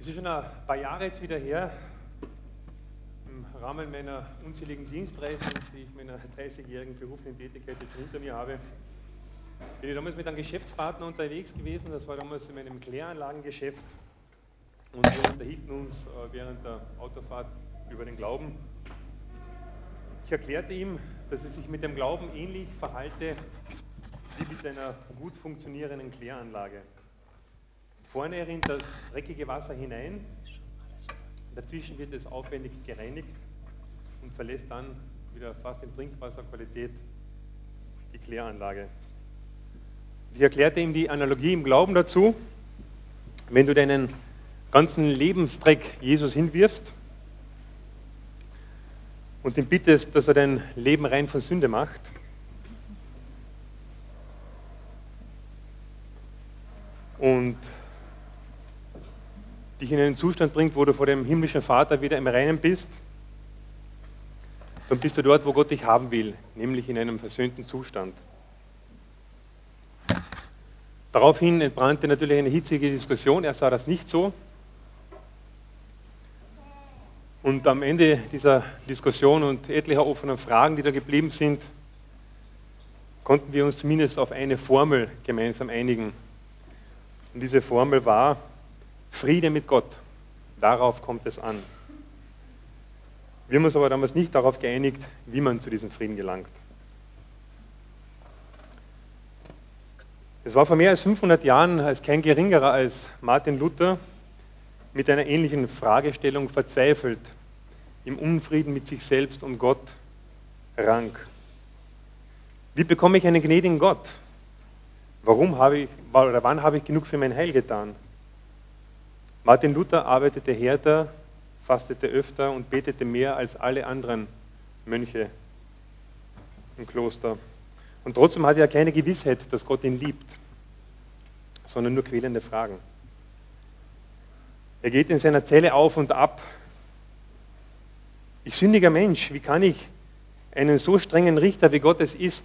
Es ist schon ein paar Jahre jetzt wieder her, im Rahmen meiner unzähligen Dienstreisen, die ich meiner 30-jährigen beruflichen Tätigkeit jetzt hinter mir habe, bin ich damals mit einem Geschäftspartner unterwegs gewesen. Das war damals in meinem Kläranlagengeschäft. Und wir unterhielten uns äh, während der Autofahrt über den Glauben. Ich erklärte ihm, dass er sich mit dem Glauben ähnlich verhalte wie mit einer gut funktionierenden Kläranlage. Vorne rinnt das dreckige Wasser hinein, dazwischen wird es aufwendig gereinigt und verlässt dann wieder fast in Trinkwasserqualität die Kläranlage. Ich erklärte ihm die Analogie im Glauben dazu. Wenn du deinen ganzen Lebensdreck Jesus hinwirfst und ihn bittest, dass er dein Leben rein von Sünde macht, und dich in einen Zustand bringt, wo du vor dem himmlischen Vater wieder im Reinen bist, dann bist du dort, wo Gott dich haben will, nämlich in einem versöhnten Zustand. Daraufhin entbrannte natürlich eine hitzige Diskussion. Er sah das nicht so. Und am Ende dieser Diskussion und etlicher offener Fragen, die da geblieben sind, konnten wir uns zumindest auf eine Formel gemeinsam einigen. Und diese Formel war Friede mit Gott. Darauf kommt es an. Wir haben uns aber damals nicht darauf geeinigt, wie man zu diesem Frieden gelangt. Es war vor mehr als 500 Jahren als kein geringerer als Martin Luther mit einer ähnlichen Fragestellung verzweifelt, im Unfrieden mit sich selbst und Gott rang. Wie bekomme ich einen gnädigen Gott? Warum habe ich, oder wann habe ich genug für mein Heil getan? Martin Luther arbeitete härter, fastete öfter und betete mehr als alle anderen Mönche im Kloster. Und trotzdem hatte er keine Gewissheit, dass Gott ihn liebt, sondern nur quälende Fragen. Er geht in seiner Zelle auf und ab. Ich sündiger Mensch, wie kann ich einen so strengen Richter, wie Gott es ist,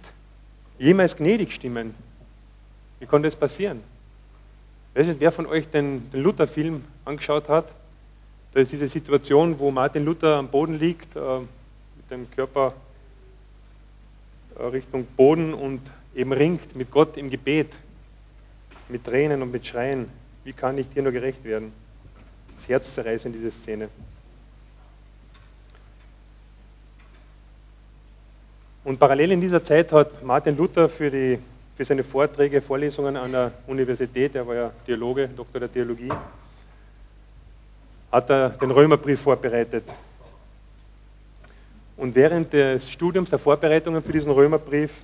jemals gnädig stimmen? Wie konnte es passieren? Ich weiß nicht, wer von euch den, den Luther-Film angeschaut hat. Da ist diese Situation, wo Martin Luther am Boden liegt, äh, mit dem Körper äh, Richtung Boden und eben ringt mit Gott im Gebet, mit Tränen und mit Schreien. Wie kann ich dir nur gerecht werden? Das Herz zerreißen, diese Szene. Und parallel in dieser Zeit hat Martin Luther für, die, für seine Vorträge, Vorlesungen an der Universität, er war ja Theologe, Doktor der Theologie, hat er den Römerbrief vorbereitet. Und während des Studiums, der Vorbereitungen für diesen Römerbrief,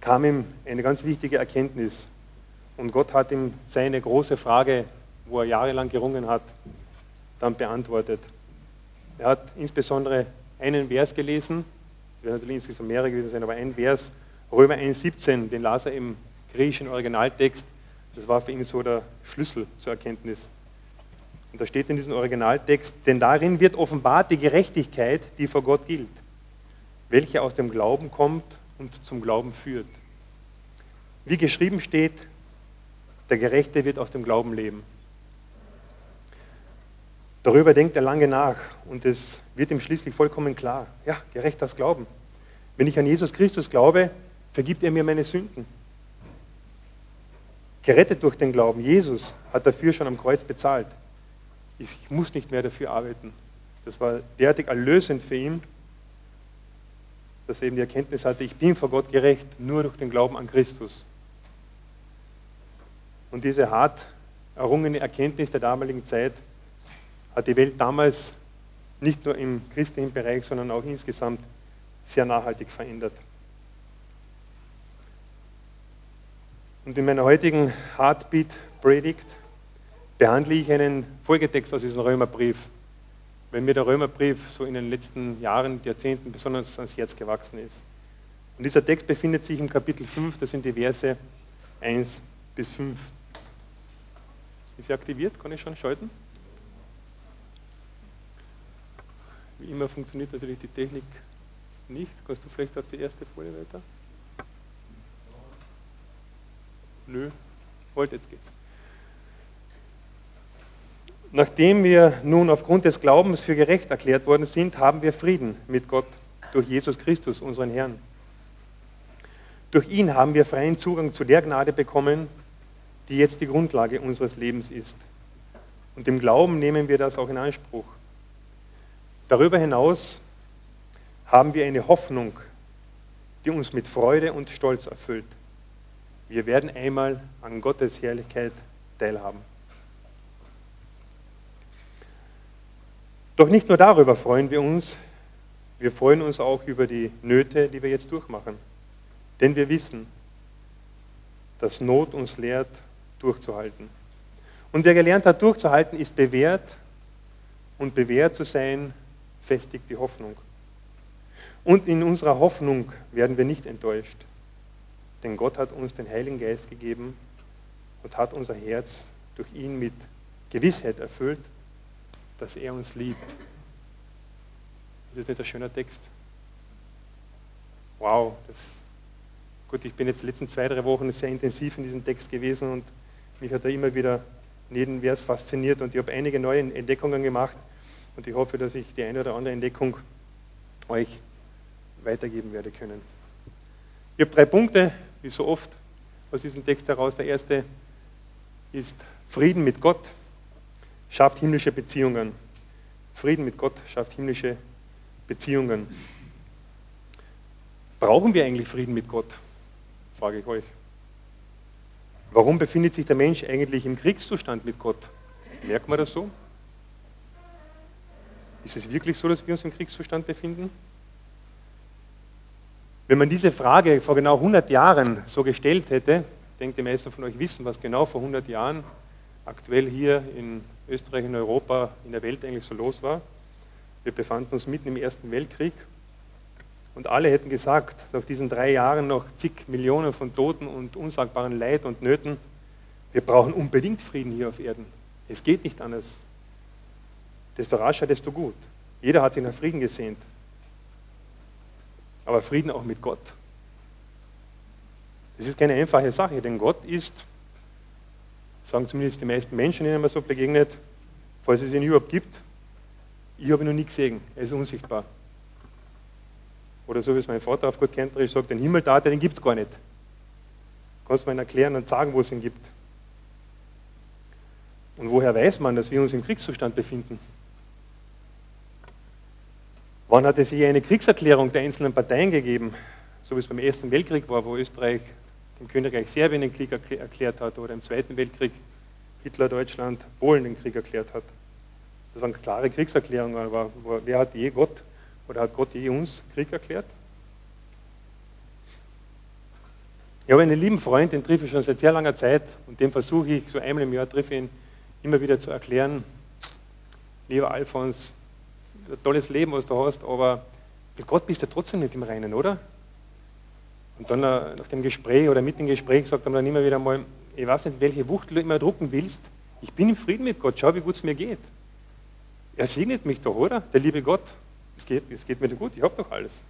kam ihm eine ganz wichtige Erkenntnis. Und Gott hat ihm seine große Frage, wo er jahrelang gerungen hat, dann beantwortet. Er hat insbesondere einen Vers gelesen, es werden natürlich insgesamt mehrere gewesen sein, aber ein Vers, Römer 1,17, den las er im griechischen Originaltext. Das war für ihn so der Schlüssel zur Erkenntnis. Und da steht in diesem Originaltext, denn darin wird offenbart die Gerechtigkeit, die vor Gott gilt, welche aus dem Glauben kommt und zum Glauben führt. Wie geschrieben steht, der Gerechte wird aus dem Glauben leben. Darüber denkt er lange nach und es wird ihm schließlich vollkommen klar. Ja, gerecht das Glauben. Wenn ich an Jesus Christus glaube, vergibt er mir meine Sünden. Gerettet durch den Glauben. Jesus hat dafür schon am Kreuz bezahlt. Ich muss nicht mehr dafür arbeiten. Das war derartig erlösend für ihn, dass er eben die Erkenntnis hatte, ich bin vor Gott gerecht, nur durch den Glauben an Christus. Und diese hart errungene Erkenntnis der damaligen Zeit hat die Welt damals nicht nur im christlichen Bereich, sondern auch insgesamt sehr nachhaltig verändert. Und in meiner heutigen Heartbeat-Predigt behandle ich einen Folgetext aus diesem Römerbrief, weil mir der Römerbrief so in den letzten Jahren, Jahrzehnten besonders ans Herz gewachsen ist. Und dieser Text befindet sich im Kapitel 5, das sind die Verse 1 bis 5. Ist sie aktiviert? Kann ich schon schalten? Wie immer funktioniert natürlich die Technik nicht. Kannst du vielleicht auf die erste Folie weiter? Nö, wollt, jetzt geht's. Nachdem wir nun aufgrund des Glaubens für gerecht erklärt worden sind, haben wir Frieden mit Gott durch Jesus Christus, unseren Herrn. Durch ihn haben wir freien Zugang zu der Gnade bekommen, die jetzt die Grundlage unseres Lebens ist. Und im Glauben nehmen wir das auch in Anspruch. Darüber hinaus haben wir eine Hoffnung, die uns mit Freude und Stolz erfüllt. Wir werden einmal an Gottes Herrlichkeit teilhaben. Doch nicht nur darüber freuen wir uns, wir freuen uns auch über die Nöte, die wir jetzt durchmachen. Denn wir wissen, dass Not uns lehrt, durchzuhalten. Und wer gelernt hat, durchzuhalten, ist bewährt. Und bewährt zu sein, festigt die Hoffnung. Und in unserer Hoffnung werden wir nicht enttäuscht. Denn Gott hat uns den Heiligen Geist gegeben und hat unser Herz durch ihn mit Gewissheit erfüllt, dass er uns liebt. Das ist nicht ein schöner Text. Wow, das, gut, ich bin jetzt die letzten zwei, drei Wochen sehr intensiv in diesem Text gewesen und mich hat er immer wieder jeden Vers fasziniert und ich habe einige neue Entdeckungen gemacht und ich hoffe, dass ich die eine oder andere Entdeckung euch weitergeben werde können. Ich habe drei Punkte, wie so oft aus diesem Text heraus. Der erste ist Frieden mit Gott schafft himmlische Beziehungen. Frieden mit Gott schafft himmlische Beziehungen. Brauchen wir eigentlich Frieden mit Gott? Frage ich euch. Warum befindet sich der Mensch eigentlich im Kriegszustand mit Gott? Merkt man das so? Ist es wirklich so, dass wir uns im Kriegszustand befinden? Wenn man diese Frage vor genau 100 Jahren so gestellt hätte, denkt die meisten von euch wissen, was genau vor 100 Jahren aktuell hier in Österreich, in Europa, in der Welt eigentlich so los war. Wir befanden uns mitten im Ersten Weltkrieg und alle hätten gesagt, nach diesen drei Jahren noch zig Millionen von Toten und unsagbaren Leid und Nöten, wir brauchen unbedingt Frieden hier auf Erden. Es geht nicht anders. Desto rascher, desto gut. Jeder hat sich nach Frieden gesehnt. Aber Frieden auch mit Gott. Das ist keine einfache Sache, denn Gott ist sagen zumindest die meisten Menschen, denen man so begegnet, falls es ihn überhaupt gibt, ich habe ihn noch nie gesehen, er ist unsichtbar. Oder so wie es mein Vater auf gut kennt, sagt, den Himmel da, den gibt es gar nicht. Kannst du mir erklären und sagen, wo es ihn gibt? Und woher weiß man, dass wir uns im Kriegszustand befinden? Wann hat es hier eine Kriegserklärung der einzelnen Parteien gegeben, so wie es beim Ersten Weltkrieg war, wo Österreich dem Königreich Serbien den Krieg erklärt hat oder im Zweiten Weltkrieg Hitler Deutschland Polen den Krieg erklärt hat. Das waren klare Kriegserklärungen, aber wer hat je Gott oder hat Gott je uns Krieg erklärt? Ich habe einen lieben Freund, den treffe ich schon seit sehr langer Zeit und dem versuche ich so einmal im Jahr treffe ihn immer wieder zu erklären, lieber Alfons, tolles Leben, was du hast, aber mit Gott bist du trotzdem nicht im Reinen, oder? Und dann äh, nach dem Gespräch oder mit dem Gespräch sagt er dann immer wieder mal, ich weiß nicht, welche Wucht du immer drucken willst, ich bin im Frieden mit Gott, schau, wie gut es mir geht. Er segnet mich doch, oder? Der liebe Gott. Es geht, es geht mir gut, ich habe doch alles.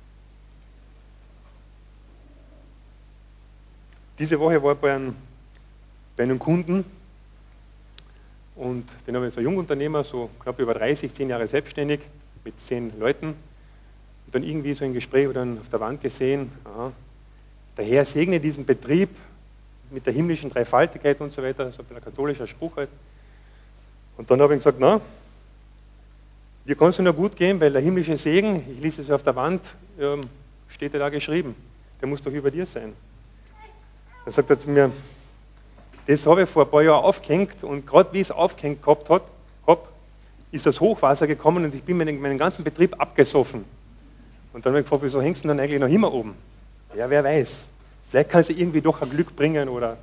Diese Woche war ich bei einem, bei einem Kunden und den habe ich so ein Jungunternehmer, so knapp über 30, 10 Jahre selbstständig, mit 10 Leuten. Und dann irgendwie so ein Gespräch oder auf der Wand gesehen, aha, der Herr segne diesen Betrieb mit der himmlischen Dreifaltigkeit und so weiter, so ein katholischer Spruch halt. Und dann habe ich gesagt, na, dir kann es nur gut gehen, weil der himmlische Segen, ich lese es auf der Wand, ähm, steht ja da geschrieben, der muss doch über dir sein. Dann sagt er zu mir, das habe ich vor ein paar Jahren aufgehängt und gerade wie es aufgehängt gehabt hat, hab, ist das Hochwasser gekommen und ich bin meinen, meinen ganzen Betrieb abgesoffen. Und dann habe ich gefragt, wieso hängst du dann eigentlich noch immer oben? Ja, wer weiß. Vielleicht kann sie irgendwie doch ein Glück bringen oder.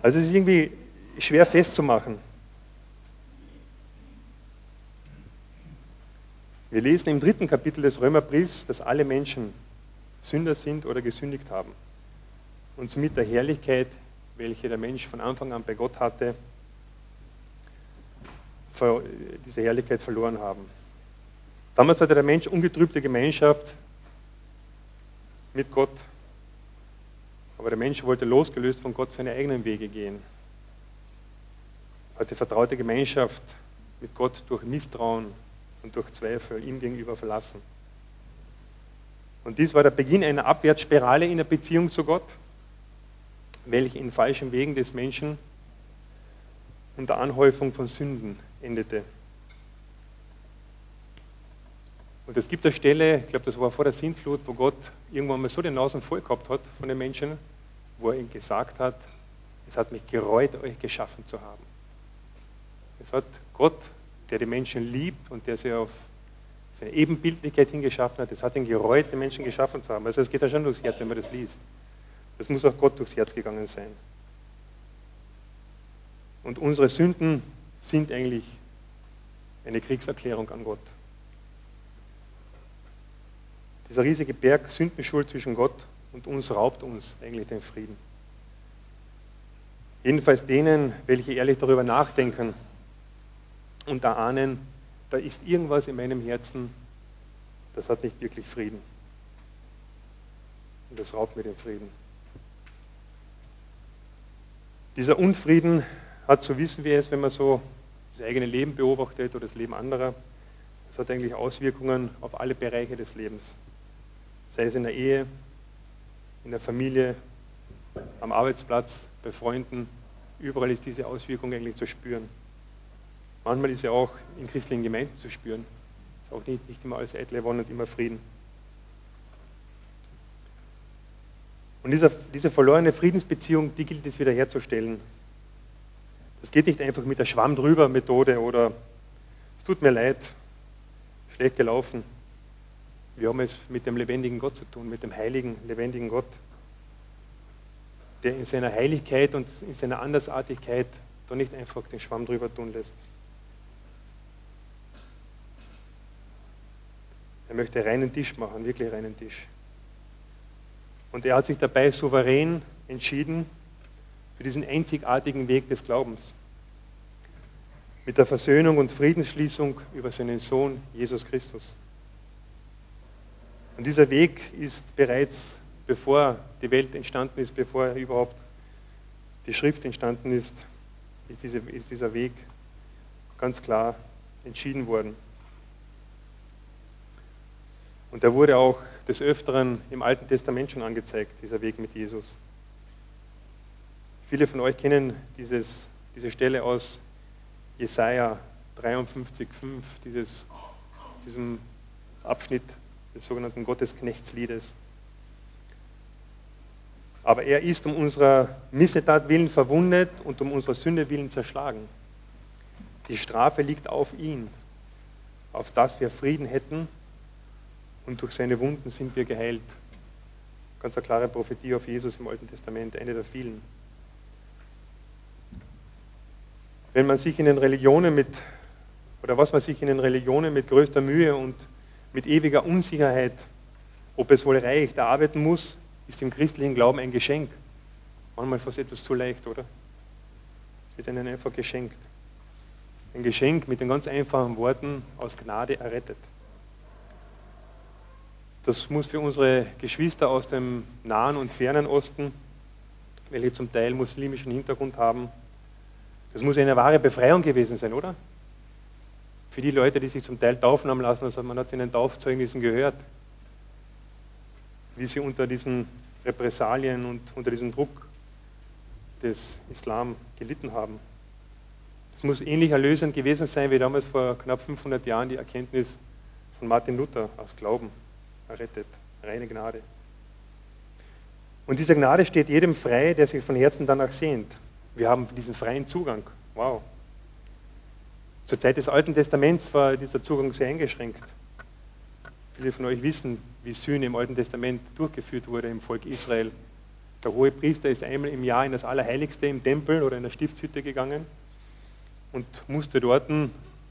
Also es ist irgendwie schwer festzumachen. Wir lesen im dritten Kapitel des Römerbriefs, dass alle Menschen Sünder sind oder gesündigt haben und somit der Herrlichkeit, welche der Mensch von Anfang an bei Gott hatte, diese Herrlichkeit verloren haben. Damals hatte der Mensch ungetrübte Gemeinschaft mit Gott. Aber der Mensch wollte losgelöst von Gott seine eigenen Wege gehen. Hat die vertraute Gemeinschaft mit Gott durch Misstrauen und durch Zweifel ihm gegenüber verlassen. Und dies war der Beginn einer Abwärtsspirale in der Beziehung zu Gott, welche in falschen Wegen des Menschen und der Anhäufung von Sünden endete. Und es gibt eine Stelle, ich glaube, das war vor der Sintflut, wo Gott irgendwann mal so den Nasen voll gehabt hat von den Menschen, wo er ihnen gesagt hat, es hat mich gereut, euch geschaffen zu haben. Es hat Gott, der die Menschen liebt und der sie auf seine Ebenbildlichkeit hingeschaffen hat, es hat ihn gereut, die Menschen geschaffen zu haben. Also es geht ja schon durchs Herz, wenn man das liest. Das muss auch Gott durchs Herz gegangen sein. Und unsere Sünden sind eigentlich eine Kriegserklärung an Gott. Dieser riesige Berg Sündenschuld zwischen Gott und uns raubt uns eigentlich den Frieden. Jedenfalls denen, welche ehrlich darüber nachdenken und erahnen, da ist irgendwas in meinem Herzen, das hat nicht wirklich Frieden. Und das raubt mir den Frieden. Dieser Unfrieden hat, so wissen wir es, wenn man so das eigene Leben beobachtet oder das Leben anderer, das hat eigentlich Auswirkungen auf alle Bereiche des Lebens sei es in der Ehe, in der Familie, am Arbeitsplatz, bei Freunden, überall ist diese Auswirkung eigentlich zu spüren. Manchmal ist sie auch in christlichen Gemeinden zu spüren. Ist auch nicht, nicht immer alles eitle Wonne und immer Frieden. Und dieser, diese verlorene Friedensbeziehung, die gilt es wiederherzustellen. Das geht nicht einfach mit der Schwamm drüber Methode oder es tut mir leid, schlecht gelaufen. Wir haben es mit dem lebendigen Gott zu tun, mit dem heiligen, lebendigen Gott, der in seiner Heiligkeit und in seiner Andersartigkeit da nicht einfach den Schwamm drüber tun lässt. Er möchte reinen Tisch machen, wirklich reinen Tisch. Und er hat sich dabei souverän entschieden für diesen einzigartigen Weg des Glaubens. Mit der Versöhnung und Friedensschließung über seinen Sohn Jesus Christus. Und dieser Weg ist bereits, bevor die Welt entstanden ist, bevor überhaupt die Schrift entstanden ist, ist, diese, ist dieser Weg ganz klar entschieden worden. Und der wurde auch des Öfteren im Alten Testament schon angezeigt, dieser Weg mit Jesus. Viele von euch kennen dieses, diese Stelle aus Jesaja 53,5, dieses, diesem Abschnitt des sogenannten Gottesknechtsliedes. Aber er ist um unserer Missetat willen verwundet und um unserer Sünde willen zerschlagen. Die Strafe liegt auf ihn, auf das wir Frieden hätten und durch seine Wunden sind wir geheilt. Ganz eine klare Prophetie auf Jesus im Alten Testament, eine der vielen. Wenn man sich in den Religionen mit, oder was man sich in den Religionen mit größter Mühe und mit ewiger Unsicherheit, ob es wohl reicht, erarbeiten muss, ist im christlichen Glauben ein Geschenk. Manchmal fast etwas zu leicht, oder? Es wird ihnen einfach geschenkt. Ein Geschenk mit den ganz einfachen Worten aus Gnade errettet. Das muss für unsere Geschwister aus dem Nahen und Fernen Osten, welche zum Teil muslimischen Hintergrund haben, das muss eine wahre Befreiung gewesen sein, oder? für die Leute, die sich zum Teil taufen haben lassen, also man hat es in den Taufzeugnissen gehört, wie sie unter diesen Repressalien und unter diesem Druck des Islam gelitten haben. Es muss ähnlich erlösend gewesen sein wie damals vor knapp 500 Jahren die Erkenntnis von Martin Luther aus Glauben errettet, reine Gnade. Und diese Gnade steht jedem frei, der sich von Herzen danach sehnt. Wir haben diesen freien Zugang. Wow, zur Zeit des Alten Testaments war dieser Zugang sehr eingeschränkt. Viele von euch wissen, wie Sühne im Alten Testament durchgeführt wurde im Volk Israel. Der hohe Priester ist einmal im Jahr in das Allerheiligste im Tempel oder in der Stiftshütte gegangen und musste dort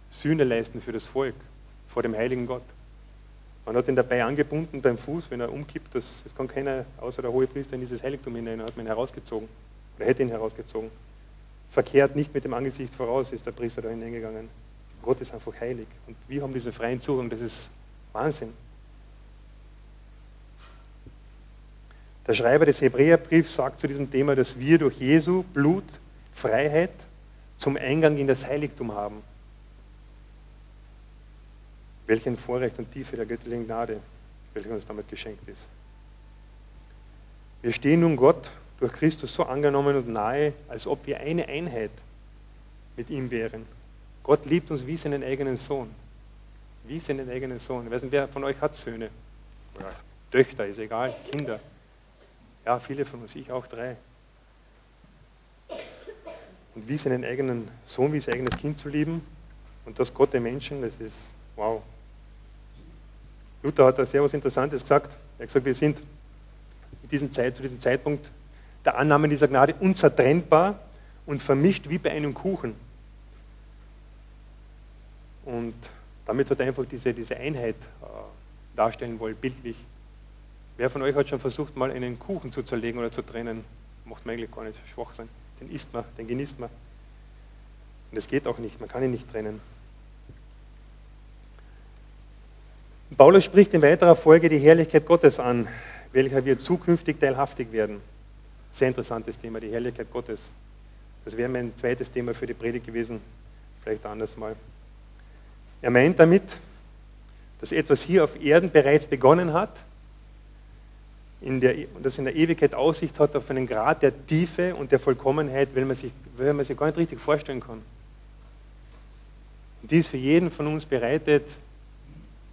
Sühne leisten für das Volk vor dem heiligen Gott. Man hat ihn dabei angebunden beim Fuß, wenn er umkippt, das, das kann keiner außer der hohe Priester in dieses Heiligtum hinein, hat man ihn herausgezogen oder hätte ihn herausgezogen verkehrt nicht mit dem Angesicht voraus ist der Priester da hineingegangen. Gott ist einfach heilig. Und wir haben diesen freien Zugang, das ist Wahnsinn. Der Schreiber des Hebräerbriefs sagt zu diesem Thema, dass wir durch Jesu Blut Freiheit zum Eingang in das Heiligtum haben. Welch ein Vorrecht und Tiefe der göttlichen Gnade, welche uns damit geschenkt ist. Wir stehen nun Gott durch Christus so angenommen und nahe, als ob wir eine Einheit mit ihm wären. Gott liebt uns wie seinen eigenen Sohn. Wie seinen eigenen Sohn. Ich weiß nicht, wer von euch hat Söhne? Oder Töchter, ist egal, Kinder. Ja, viele von uns, ich auch drei. Und wie seinen eigenen Sohn, wie sein eigenes Kind zu lieben und das Gott der Menschen, das ist wow. Luther hat da sehr was Interessantes gesagt. Er hat gesagt, wir sind in diesem Zeit, zu diesem Zeitpunkt der Annahme dieser Gnade unzertrennbar und vermischt wie bei einem Kuchen. Und damit hat er einfach diese, diese Einheit äh, darstellen wollen, bildlich. Wer von euch hat schon versucht, mal einen Kuchen zu zerlegen oder zu trennen? Macht man eigentlich gar nicht schwach sein. Den isst man, den genießt man. Und es geht auch nicht, man kann ihn nicht trennen. Paulus spricht in weiterer Folge die Herrlichkeit Gottes an, welcher wir zukünftig teilhaftig werden. Sehr interessantes Thema, die Herrlichkeit Gottes. Das wäre mein zweites Thema für die Predigt gewesen, vielleicht anders mal. Er meint damit, dass etwas hier auf Erden bereits begonnen hat in der, und das in der Ewigkeit Aussicht hat auf einen Grad der Tiefe und der Vollkommenheit, wenn man sich, wenn man sich gar nicht richtig vorstellen kann. Und dies für jeden von uns bereitet,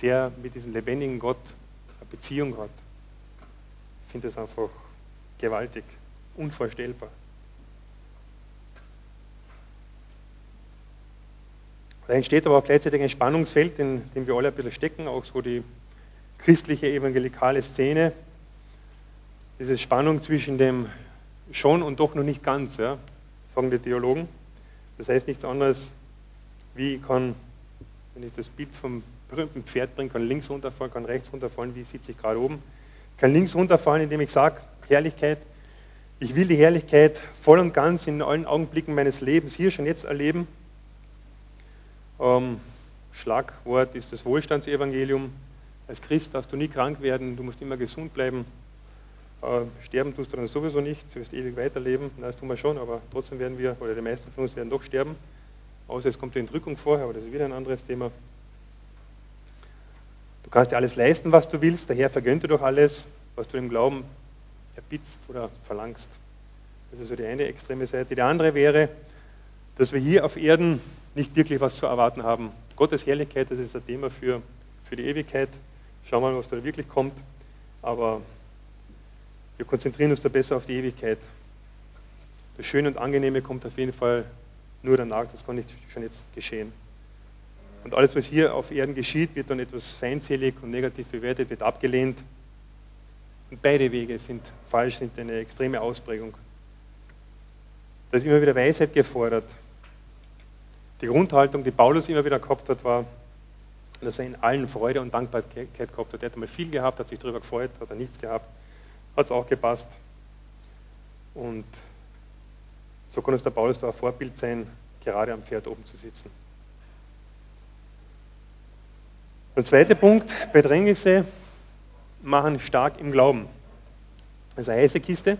der mit diesem lebendigen Gott eine Beziehung hat. Ich finde das einfach gewaltig unvorstellbar. Da entsteht aber auch gleichzeitig ein Spannungsfeld, in dem wir alle ein bisschen stecken, auch so die christliche evangelikale Szene. Diese Spannung zwischen dem schon und doch noch nicht ganz, ja, sagen die Theologen. Das heißt nichts anderes, wie kann, wenn ich das Bild vom berühmten Pferd bringe, kann links runterfallen, kann rechts runterfallen, wie sitze ich gerade oben. kann links runterfallen, indem ich sage, Herrlichkeit, ich will die Herrlichkeit voll und ganz in allen Augenblicken meines Lebens hier schon jetzt erleben. Ähm, Schlagwort ist das Wohlstandsevangelium. Als Christ darfst du nie krank werden, du musst immer gesund bleiben. Äh, sterben tust du dann sowieso nicht, du wirst ewig weiterleben. Das tun wir schon, aber trotzdem werden wir, oder die meisten von uns werden doch sterben. Außer es kommt die Entrückung vorher, aber das ist wieder ein anderes Thema. Du kannst dir alles leisten, was du willst, der Herr vergönnt dir doch alles, was du im Glauben erbitzt oder verlangst. Das ist so die eine extreme Seite. Die andere wäre, dass wir hier auf Erden nicht wirklich was zu erwarten haben. Gottes Herrlichkeit, das ist ein Thema für, für die Ewigkeit. Schauen wir mal, was da wirklich kommt. Aber wir konzentrieren uns da besser auf die Ewigkeit. Das Schöne und Angenehme kommt auf jeden Fall nur danach, das kann nicht schon jetzt geschehen. Und alles, was hier auf Erden geschieht, wird dann etwas feindselig und negativ bewertet, wird abgelehnt. Beide Wege sind falsch, sind eine extreme Ausprägung. Da ist immer wieder Weisheit gefordert. Die Grundhaltung, die Paulus immer wieder gehabt hat, war, dass er in allen Freude und Dankbarkeit gehabt hat. Er hat einmal viel gehabt, hat sich darüber gefreut, hat er nichts gehabt, hat es auch gepasst. Und so kann uns der Paulus da ein Vorbild sein, gerade am Pferd oben zu sitzen. Der zweite Punkt, Bedrängnisse machen stark im Glauben. Das ist eine heiße Kiste,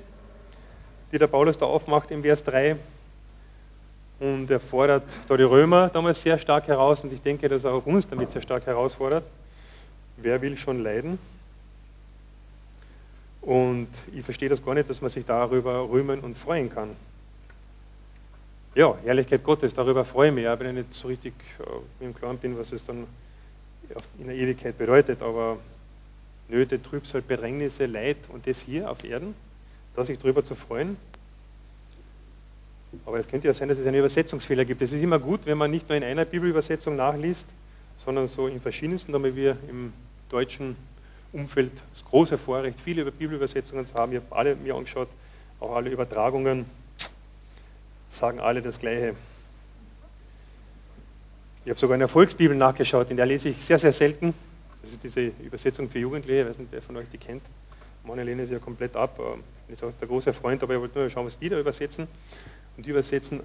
die der Paulus da aufmacht im Vers 3. Und er fordert da die Römer damals sehr stark heraus und ich denke, dass er auch uns damit sehr stark herausfordert. Wer will schon leiden? Und ich verstehe das gar nicht, dass man sich darüber rühmen und freuen kann. Ja, Ehrlichkeit Gottes, darüber freue ich mich, ja, wenn ich nicht so richtig äh, im Klaren bin, was es dann in der Ewigkeit bedeutet. Aber Nöte, Trübsal, Bedrängnisse, Leid und das hier auf Erden, da sich darüber zu freuen. Aber es könnte ja sein, dass es einen Übersetzungsfehler gibt. Es ist immer gut, wenn man nicht nur in einer Bibelübersetzung nachliest, sondern so in verschiedensten, damit wir im deutschen Umfeld das große Vorrecht, viele Bibelübersetzungen zu haben. Ich habe alle mir angeschaut, auch alle Übertragungen, sagen alle das Gleiche. Ich habe sogar in der Volksbibel nachgeschaut, in der lese ich sehr, sehr selten. Das ist diese Übersetzung für Jugendliche, ich weiß nicht, wer von euch die kennt. Meine lehne sie ja komplett ab. Ähm, ich bin auch der große Freund, aber ich wollte nur schauen, was die da übersetzen. Und die übersetzen,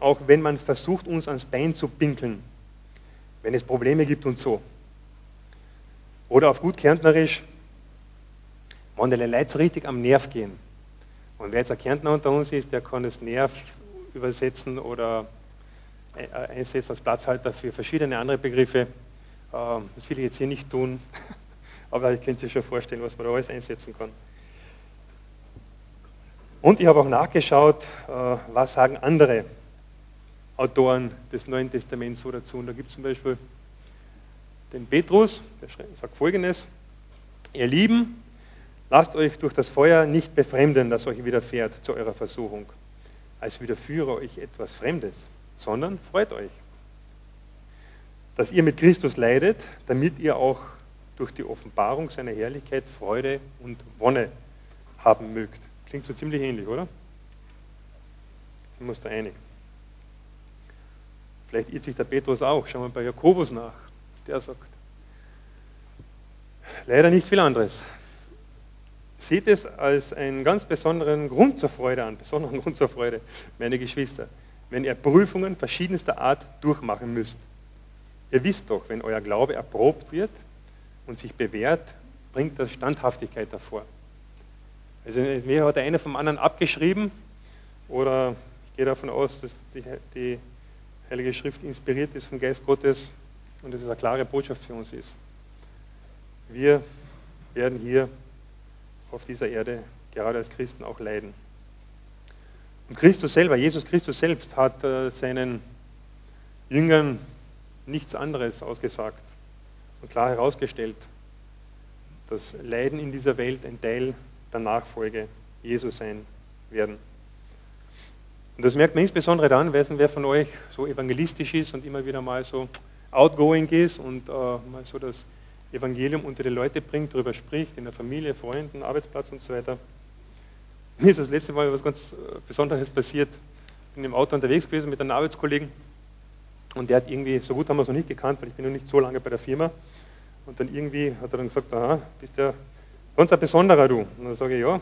auch wenn man versucht, uns ans Bein zu pinkeln, wenn es Probleme gibt und so. Oder auf gut Kärntnerisch, wenn der Leute so richtig am Nerv gehen. Und wer jetzt ein Kärntner unter uns ist, der kann das Nerv übersetzen oder einsetzen als Platzhalter für verschiedene andere Begriffe. Ähm, das will ich jetzt hier nicht tun, aber ich könnte sich schon vorstellen, was man da alles einsetzen kann. Und ich habe auch nachgeschaut, äh, was sagen andere Autoren des Neuen Testaments so dazu. Und da gibt es zum Beispiel den Petrus, der sagt folgendes: Ihr Lieben, lasst euch durch das Feuer nicht befremden, das euch widerfährt zu eurer Versuchung, als widerführe euch etwas Fremdes, sondern freut euch, dass ihr mit Christus leidet, damit ihr auch durch die Offenbarung seiner Herrlichkeit Freude und Wonne haben mögt. Klingt so ziemlich ähnlich, oder? Sind wir uns da einig? Vielleicht irrt sich der Petrus auch. Schauen wir bei Jakobus nach, was der sagt. Leider nicht viel anderes. Seht es als einen ganz besonderen Grund zur Freude an, besonderen Grund zur Freude, meine Geschwister, wenn ihr Prüfungen verschiedenster Art durchmachen müsst. Ihr wisst doch, wenn euer Glaube erprobt wird und sich bewährt, bringt das Standhaftigkeit davor. Also mir hat der eine vom anderen abgeschrieben oder ich gehe davon aus, dass die, die Heilige Schrift inspiriert ist vom Geist Gottes und dass es eine klare Botschaft für uns ist. Wir werden hier auf dieser Erde gerade als Christen auch leiden. Und Christus selber, Jesus Christus selbst hat äh, seinen Jüngern nichts anderes ausgesagt und klar herausgestellt, dass Leiden in dieser Welt ein Teil der Nachfolge Jesu sein werden. Und das merkt man insbesondere dann, wer von euch so evangelistisch ist und immer wieder mal so outgoing ist und äh, mal so das Evangelium unter die Leute bringt, darüber spricht, in der Familie, Freunden, Arbeitsplatz und so weiter. Mir ist das letzte Mal was ganz äh, Besonderes passiert. Ich bin im Auto unterwegs gewesen mit einem Arbeitskollegen und der hat irgendwie, so gut haben wir es noch nicht gekannt, weil ich bin noch nicht so lange bei der Firma. Und dann irgendwie hat er dann gesagt, aha, bist ja ganz ein Besonderer du. Und dann sage ich, ja,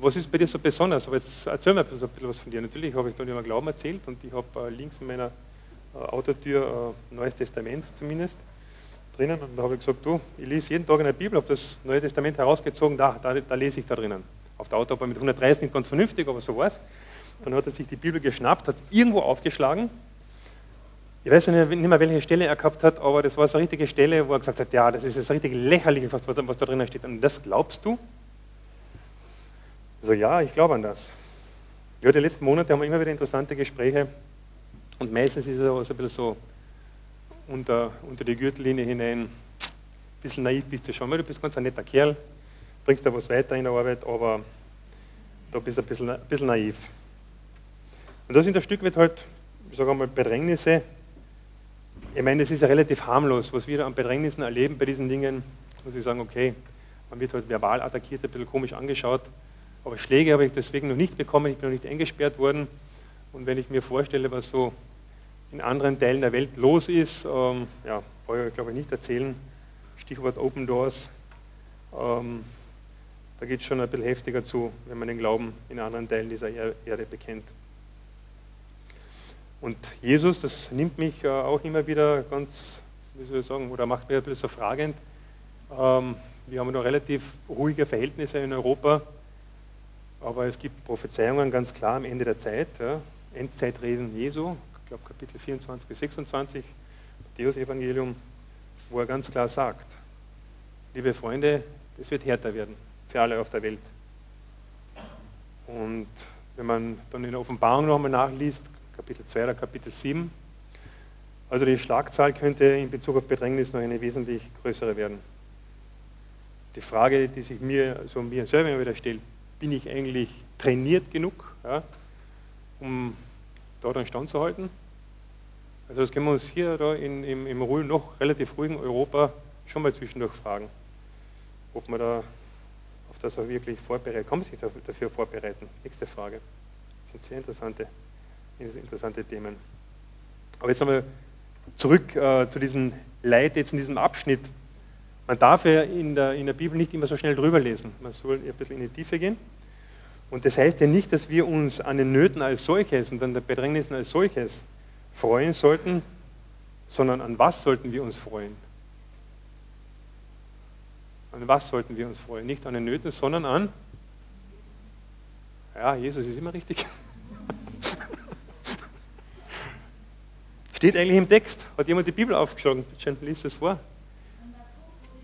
was ist bei dir so besonders? Aber jetzt erzähl mir ein bisschen was von dir. Natürlich habe ich dann über Glauben erzählt und ich habe äh, links in meiner äh, Autotür ein Neues Testament zumindest drinnen. Und da habe ich gesagt, du, ich lese jeden Tag in der Bibel, habe das Neue Testament herausgezogen, da, da, da lese ich da drinnen. Auf der Autobahn mit 130 nicht ganz vernünftig, aber so war es. Dann hat er sich die Bibel geschnappt, hat irgendwo aufgeschlagen. Ich weiß nicht mehr, welche Stelle er gehabt hat, aber das war so eine richtige Stelle, wo er gesagt hat, ja, das ist das richtig lächerliche, was, was da drinnen steht. Und das glaubst du? Also ja, ich glaube an das. Ja, die letzten Monate haben wir immer wieder interessante Gespräche und meistens ist es aber so ein bisschen so unter, unter die Gürtellinie hinein, ein bisschen naiv bist du schon, weil du bist ganz ein netter Kerl, bringst da was weiter in der Arbeit, aber da bist du ein bisschen, ein bisschen naiv. Und da sind ein Stück weit halt, ich sage einmal, Bedrängnisse. Ich meine, es ist ja relativ harmlos, was wir da an Bedrängnissen erleben bei diesen Dingen, muss ich sagen, okay, man wird halt verbal attackiert, ein bisschen komisch angeschaut, aber Schläge habe ich deswegen noch nicht bekommen, ich bin noch nicht eingesperrt worden. Und wenn ich mir vorstelle, was so in anderen Teilen der Welt los ist, ähm, ja, brauche ich glaube ich nicht erzählen. Stichwort Open Doors. Ähm, da geht es schon ein bisschen heftiger zu, wenn man den Glauben in anderen Teilen dieser Erde bekennt. Und Jesus, das nimmt mich auch immer wieder ganz, wie soll ich sagen, oder macht mir ein bisschen so fragend. Ähm, wir haben noch relativ ruhige Verhältnisse in Europa. Aber es gibt Prophezeiungen ganz klar am Ende der Zeit, Endzeitreden Jesu, ich glaube Kapitel 24 bis 26, Matthäus-Evangelium, wo er ganz klar sagt, liebe Freunde, es wird härter werden für alle auf der Welt. Und wenn man dann in der Offenbarung nochmal nachliest, Kapitel 2 oder Kapitel 7, also die Schlagzahl könnte in Bezug auf Bedrängnis noch eine wesentlich größere werden. Die Frage, die sich mir, also mir selber immer wieder stellt, bin ich eigentlich trainiert genug, ja, um dort einen Stand zu halten? Also das können wir uns hier da in, im, im ruhigen, noch relativ ruhigen Europa schon mal zwischendurch fragen, ob man da auf das auch wirklich vorbereitet, kann man sich dafür vorbereiten? Nächste Frage. Das sind sehr interessante, interessante Themen. Aber jetzt nochmal zurück äh, zu diesem Leid jetzt in diesem Abschnitt. Man darf ja in der, in der Bibel nicht immer so schnell drüber lesen. Man soll ein bisschen in die Tiefe gehen. Und das heißt ja nicht, dass wir uns an den Nöten als solches und an den Bedrängnissen als solches freuen sollten, sondern an was sollten wir uns freuen? An was sollten wir uns freuen? Nicht an den Nöten, sondern an. Ja, Jesus ist immer richtig. Steht eigentlich im Text. Hat jemand die Bibel aufgeschlagen? Bitte liest es vor.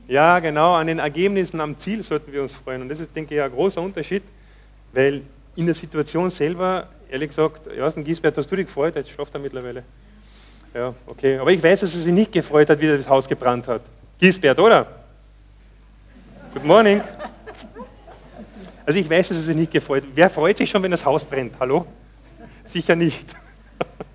Ja, genau, an den Ergebnissen am Ziel sollten wir uns freuen. Und das ist, denke ich, ein großer Unterschied, weil in der Situation selber, ehrlich gesagt, nicht, Gisbert, hast du dich gefreut? Jetzt schlaft er mittlerweile. Ja, okay. Aber ich weiß, dass er sich nicht gefreut hat, wie das Haus gebrannt hat. Gisbert, oder? Good morning. Also ich weiß, dass er sich nicht gefreut hat. Wer freut sich schon, wenn das Haus brennt? Hallo? Sicher nicht.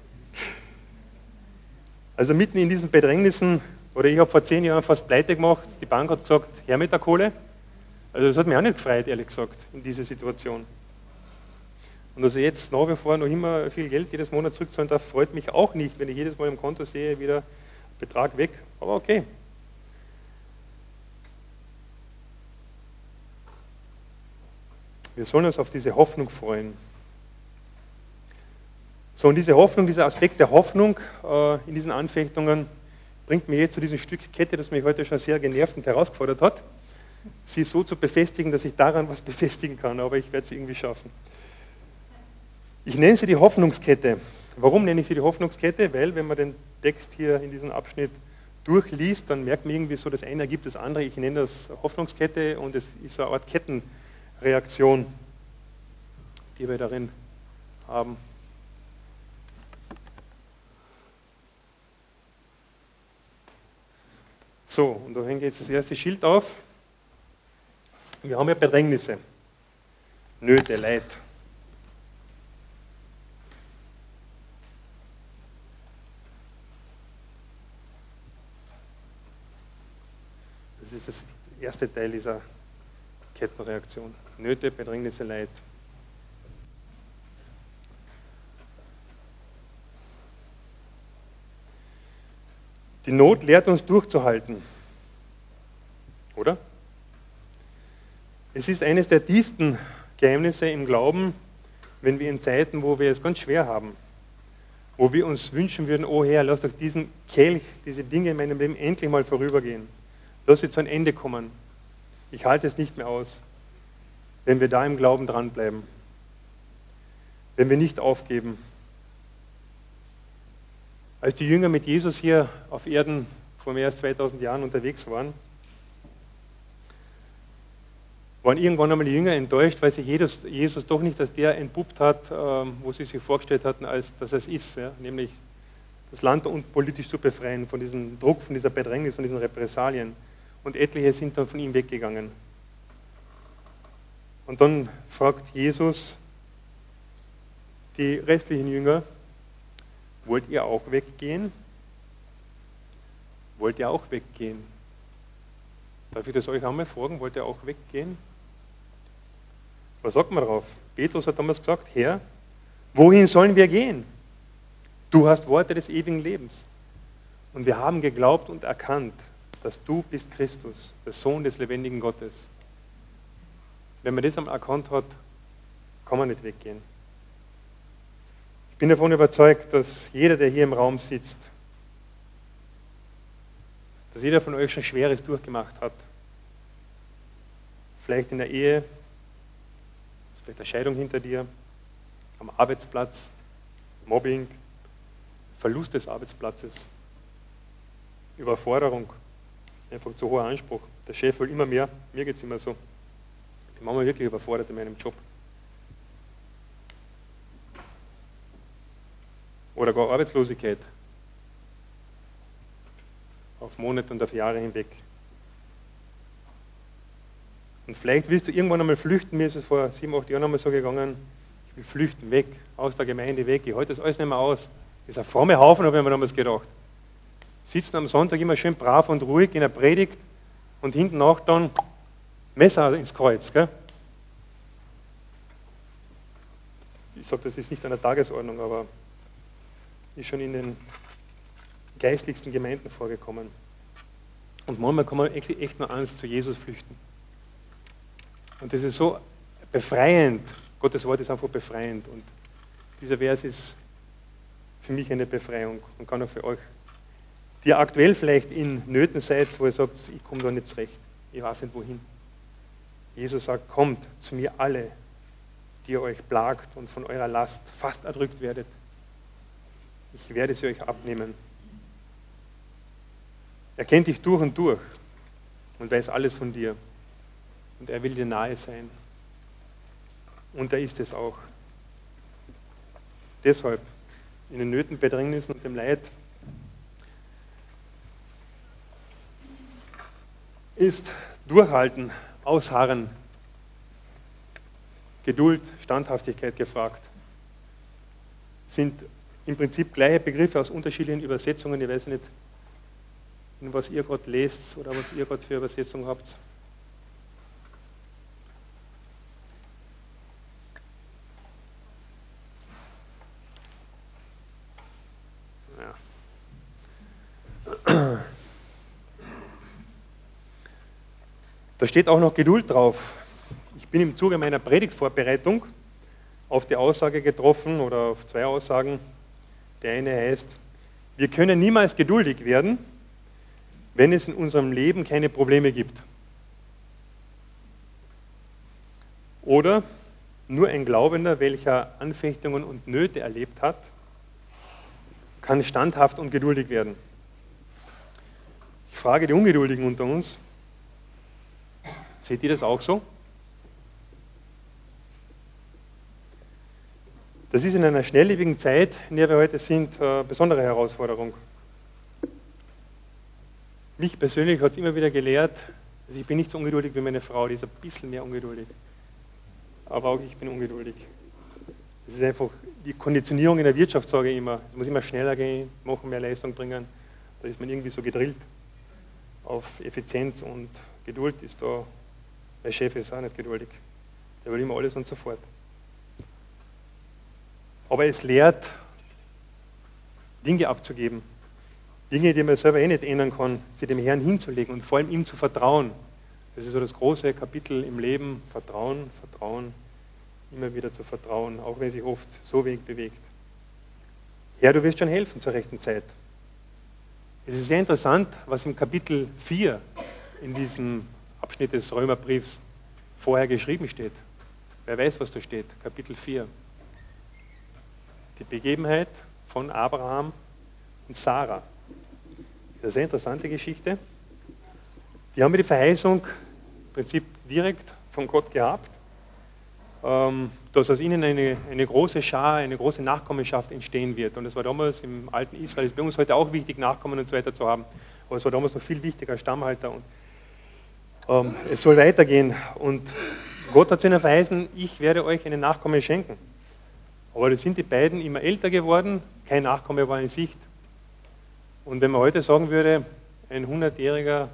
Also mitten in diesen Bedrängnissen oder ich habe vor zehn Jahren fast pleite gemacht. Die Bank hat gesagt, her mit der Kohle. Also das hat mich auch nicht gefreut, ehrlich gesagt, in dieser Situation. Und also jetzt nach wie vor noch immer viel Geld jedes Monat zurückzahlen darf, freut mich auch nicht, wenn ich jedes Mal im Konto sehe, wieder Betrag weg. Aber okay. Wir sollen uns auf diese Hoffnung freuen. So, und diese Hoffnung, dieser Aspekt der Hoffnung äh, in diesen Anfechtungen, bringt mich jetzt zu diesem Stück Kette, das mich heute schon sehr genervt und herausgefordert hat, sie so zu befestigen, dass ich daran was befestigen kann, aber ich werde es irgendwie schaffen. Ich nenne sie die Hoffnungskette. Warum nenne ich sie die Hoffnungskette? Weil, wenn man den Text hier in diesem Abschnitt durchliest, dann merkt man irgendwie so, das eine ergibt das andere. Ich nenne das Hoffnungskette und es ist so eine Art Kettenreaktion, die wir darin haben. So, und da hängt jetzt das erste Schild auf. Wir haben ja Bedrängnisse, Nöte, Leid. Das ist das erste Teil dieser Kettenreaktion. Nöte, Bedrängnisse, Leid. Die Not lehrt uns durchzuhalten. Oder? Es ist eines der tiefsten Geheimnisse im Glauben, wenn wir in Zeiten, wo wir es ganz schwer haben, wo wir uns wünschen würden, oh Herr, lass doch diesen Kelch, diese Dinge in meinem Leben endlich mal vorübergehen. Lass sie zu einem Ende kommen. Ich halte es nicht mehr aus. Wenn wir da im Glauben dranbleiben. Wenn wir nicht aufgeben. Als die Jünger mit Jesus hier auf Erden vor mehr als 2000 Jahren unterwegs waren, waren irgendwann einmal die Jünger enttäuscht, weil sich Jesus, Jesus doch nicht als der entpuppt hat, ähm, wo sie sich vorgestellt hatten, als dass es ist, ja? nämlich das Land politisch zu befreien von diesem Druck, von dieser Bedrängnis, von diesen Repressalien. Und etliche sind dann von ihm weggegangen. Und dann fragt Jesus die restlichen Jünger, Wollt ihr auch weggehen? Wollt ihr auch weggehen? Darf ich das euch einmal fragen? Wollt ihr auch weggehen? Was sagt man darauf? Petrus hat damals gesagt, Herr, wohin sollen wir gehen? Du hast Worte des ewigen Lebens. Und wir haben geglaubt und erkannt, dass du bist Christus, der Sohn des lebendigen Gottes. Wenn man das einmal erkannt hat, kann man nicht weggehen bin davon überzeugt, dass jeder, der hier im Raum sitzt, dass jeder von euch schon Schweres durchgemacht hat. Vielleicht in der Ehe, vielleicht eine Scheidung hinter dir, am Arbeitsplatz, Mobbing, Verlust des Arbeitsplatzes, Überforderung, einfach zu hoher Anspruch. Der Chef will immer mehr, mir geht es immer so. Ich bin manchmal wirklich überfordert in meinem Job. Oder gar Arbeitslosigkeit auf Monate und auf Jahre hinweg. Und vielleicht willst du irgendwann einmal flüchten. Mir ist es vor sieben, acht Jahren einmal so gegangen, ich will flüchten, weg, aus der Gemeinde weg. Ich halte das alles nicht mehr aus. Das ist ein fromme Haufen, habe ich mir damals gedacht. Sitzen am Sonntag immer schön brav und ruhig in der Predigt und hinten nach dann Messer ins Kreuz. Gell? Ich sage, das ist nicht an der Tagesordnung, aber ist schon in den geistlichsten Gemeinden vorgekommen. Und manchmal kann man echt nur eins zu Jesus flüchten. Und das ist so befreiend. Gottes Wort ist einfach befreiend. Und dieser Vers ist für mich eine Befreiung und kann auch für euch, die ihr aktuell vielleicht in Nöten seid, wo ihr sagt, ich komme da nicht zurecht. ich weiß nicht wohin. Jesus sagt, kommt zu mir alle, die ihr euch plagt und von eurer Last fast erdrückt werdet. Ich werde sie euch abnehmen. Er kennt dich durch und durch und weiß alles von dir. Und er will dir nahe sein. Und er ist es auch. Deshalb, in den Nöten, Bedrängnissen und dem Leid, ist Durchhalten, Ausharren, Geduld, Standhaftigkeit gefragt. Sind im Prinzip gleiche Begriffe aus unterschiedlichen Übersetzungen. Ich weiß nicht, was ihr gerade lest oder was ihr gerade für Übersetzung habt. Da steht auch noch Geduld drauf. Ich bin im Zuge meiner Predigtvorbereitung auf die Aussage getroffen oder auf zwei Aussagen. Der eine heißt, wir können niemals geduldig werden, wenn es in unserem Leben keine Probleme gibt. Oder nur ein Glaubender, welcher Anfechtungen und Nöte erlebt hat, kann standhaft und geduldig werden. Ich frage die Ungeduldigen unter uns, Seht ihr das auch so? Das ist in einer schnelllebigen Zeit, in der wir heute sind, eine besondere Herausforderung. Mich persönlich hat es immer wieder gelehrt, also ich bin nicht so ungeduldig wie meine Frau, die ist ein bisschen mehr ungeduldig. Aber auch ich bin ungeduldig. Das ist einfach die Konditionierung in der Wirtschaft, sage ich immer. Es muss immer schneller gehen, machen, mehr Leistung bringen. Da ist man irgendwie so gedrillt auf Effizienz und Geduld ist da der Chef ist auch nicht geduldig. Der will immer alles und so fort. Aber es lehrt, Dinge abzugeben. Dinge, die man selber eh nicht ändern kann, sie dem Herrn hinzulegen und vor allem ihm zu vertrauen. Das ist so das große Kapitel im Leben. Vertrauen, Vertrauen, immer wieder zu vertrauen, auch wenn sich oft so wenig bewegt. Herr, du wirst schon helfen zur rechten Zeit. Es ist sehr interessant, was im Kapitel 4 in diesem Abschnitt des Römerbriefs vorher geschrieben steht. Wer weiß, was da steht? Kapitel 4. Die Begebenheit von Abraham und Sarah. Eine sehr interessante Geschichte. Die haben die Verheißung im Prinzip direkt von Gott gehabt, ähm, dass aus ihnen eine, eine große Schar, eine große Nachkommenschaft entstehen wird. Und das war damals im alten Israel, ist bei uns heute auch wichtig, Nachkommen und so weiter zu haben. Aber es war damals noch viel wichtiger, Stammhalter. Und ähm, es soll weitergehen. Und Gott hat ihnen verheißen, ich werde euch einen Nachkommen schenken. Aber da sind die beiden immer älter geworden, kein Nachkomme war in Sicht. Und wenn man heute sagen würde, ein 100-jähriger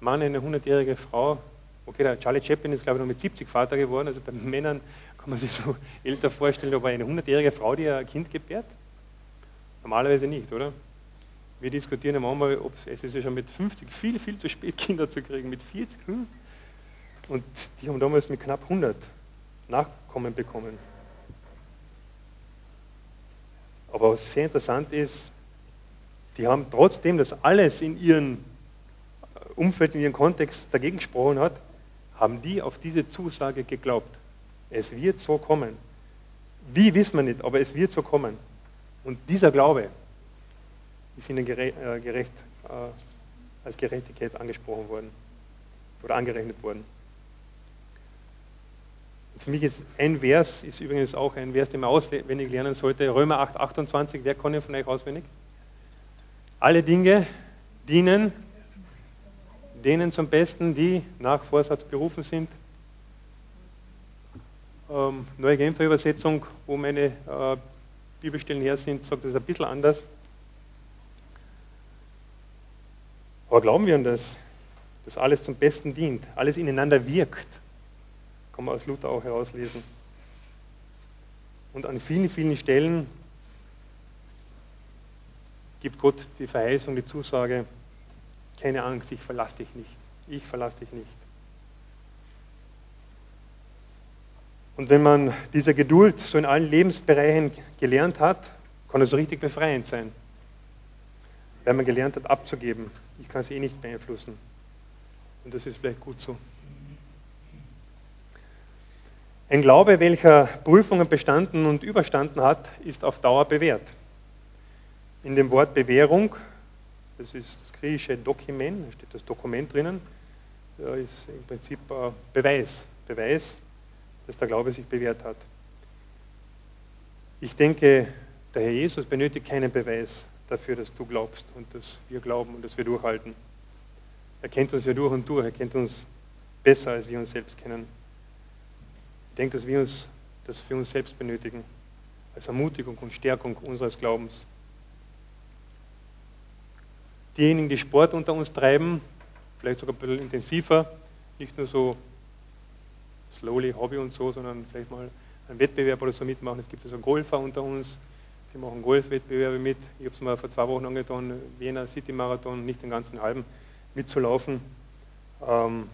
Mann, eine 100-jährige Frau, okay, der Charlie Chaplin ist glaube ich noch mit 70 Vater geworden, also bei Männern kann man sich so älter vorstellen, aber eine 100-jährige Frau, die ein Kind gebärt? Normalerweise nicht, oder? Wir diskutieren manchmal, ob es ist ja schon mit 50 viel, viel zu spät, Kinder zu kriegen, mit 40. Hm? Und die haben damals mit knapp 100 Nachkommen bekommen. Aber was sehr interessant ist, die haben trotzdem, dass alles in ihrem Umfeld, in ihrem Kontext dagegen gesprochen hat, haben die auf diese Zusage geglaubt. Es wird so kommen. Wie wissen wir nicht, aber es wird so kommen. Und dieser Glaube, ist ihnen gerecht, äh, gerecht äh, als Gerechtigkeit angesprochen worden oder angerechnet worden. Für mich ist ein Vers, ist übrigens auch ein Vers, den man auswendig lernen sollte, Römer 8, 28, wer kann ihn von euch auswendig? Alle Dinge dienen denen zum Besten, die nach Vorsatz berufen sind. Ähm, Neue Genfer Übersetzung, wo meine äh, Bibelstellen her sind, sagt das ein bisschen anders. Aber glauben wir an das, dass alles zum Besten dient, alles ineinander wirkt? Kann man aus Luther auch herauslesen. Und an vielen, vielen Stellen gibt Gott die Verheißung, die Zusage, keine Angst, ich verlasse dich nicht. Ich verlasse dich nicht. Und wenn man diese Geduld so in allen Lebensbereichen gelernt hat, kann es so richtig befreiend sein. Weil man gelernt hat, abzugeben, ich kann sie eh nicht beeinflussen. Und das ist vielleicht gut so. Ein Glaube, welcher Prüfungen bestanden und überstanden hat, ist auf Dauer bewährt. In dem Wort Bewährung, das ist das griechische Dokument, da steht das Dokument drinnen, da ist im Prinzip Beweis, Beweis, dass der Glaube sich bewährt hat. Ich denke, der Herr Jesus benötigt keinen Beweis dafür, dass du glaubst und dass wir glauben und dass wir durchhalten. Er kennt uns ja durch und durch, er kennt uns besser, als wir uns selbst kennen. Ich denke, dass wir uns das für uns selbst benötigen, als Ermutigung und Stärkung unseres Glaubens. Diejenigen, die Sport unter uns treiben, vielleicht sogar ein bisschen intensiver, nicht nur so slowly Hobby und so, sondern vielleicht mal einen Wettbewerb oder so mitmachen. Es gibt also Golfer unter uns, die machen Golfwettbewerbe mit. Ich habe es mal vor zwei Wochen angetan, Wiener City Marathon, nicht den ganzen halben, mitzulaufen. Ähm,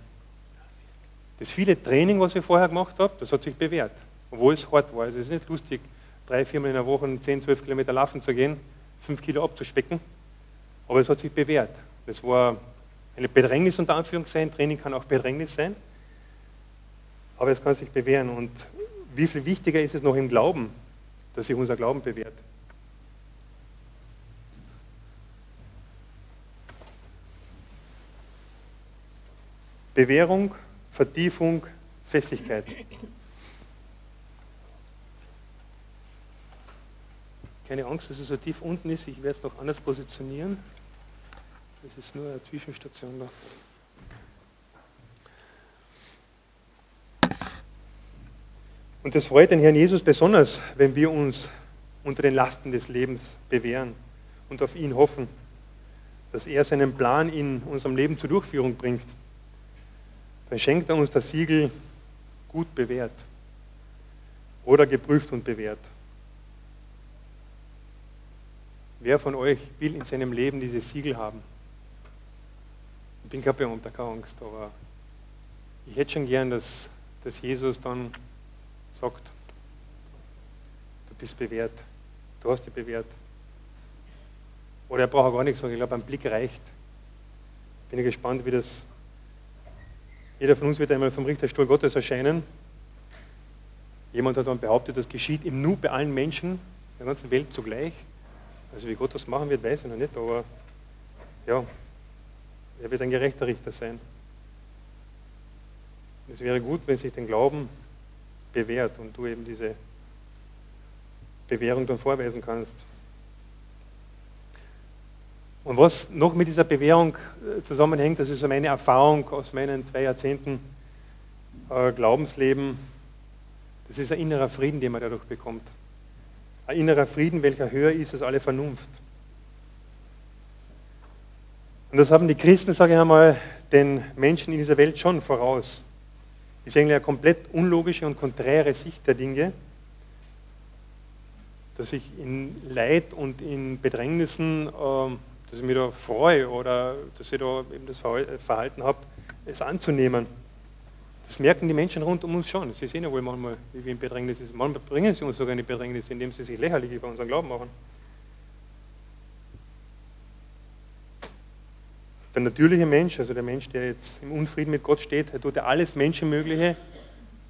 das viele Training, was ich vorher gemacht habe, das hat sich bewährt, obwohl es hart war. Also es ist nicht lustig, drei, viermal in der Woche 10, 12 Kilometer laufen zu gehen, fünf Kilo abzuspecken, aber es hat sich bewährt. Das war eine Bedrängnis unter Anführungszeichen, Training kann auch Bedrängnis sein, aber es kann sich bewähren. Und wie viel wichtiger ist es noch im Glauben, dass sich unser Glauben bewährt? Bewährung Vertiefung, Festigkeit. Keine Angst, dass es so tief unten ist. Ich werde es noch anders positionieren. Das ist nur eine Zwischenstation da. Und das freut den Herrn Jesus besonders, wenn wir uns unter den Lasten des Lebens bewähren und auf ihn hoffen, dass er seinen Plan in unserem Leben zur Durchführung bringt dann schenkt er uns das Siegel gut bewährt oder geprüft und bewährt. Wer von euch will in seinem Leben dieses Siegel haben? Ich bin kein Beamter, keine Angst, aber ich hätte schon gern, dass, dass Jesus dann sagt, du bist bewährt, du hast dich bewährt. Oder er braucht gar nichts sagen, ich glaube, ein Blick reicht. Bin ich gespannt, wie das jeder von uns wird einmal vom Richterstuhl Gottes erscheinen. Jemand hat dann behauptet, das geschieht im Nu bei allen Menschen der ganzen Welt zugleich. Also wie Gott das machen wird, weiß ich noch nicht, aber ja, er wird ein gerechter Richter sein. Es wäre gut, wenn sich den Glauben bewährt und du eben diese Bewährung dann vorweisen kannst. Und was noch mit dieser Bewährung äh, zusammenhängt, das ist so meine Erfahrung aus meinen zwei Jahrzehnten äh, Glaubensleben, das ist ein innerer Frieden, den man dadurch bekommt. Ein innerer Frieden, welcher höher ist als alle Vernunft. Und das haben die Christen, sage ich einmal, den Menschen in dieser Welt schon voraus. Das ist eigentlich eine komplett unlogische und konträre Sicht der Dinge, dass ich in Leid und in Bedrängnissen äh, dass ich mich da freue oder dass ich da eben das Verhalten habe, es anzunehmen. Das merken die Menschen rund um uns schon. Sie sehen ja wohl manchmal, wie wir in Bedrängnis sind. Manchmal bringen sie uns sogar in Bedrängnis, indem sie sich lächerlich über unseren Glauben machen. Der natürliche Mensch, also der Mensch, der jetzt im Unfrieden mit Gott steht, er tut ja alles Menschenmögliche,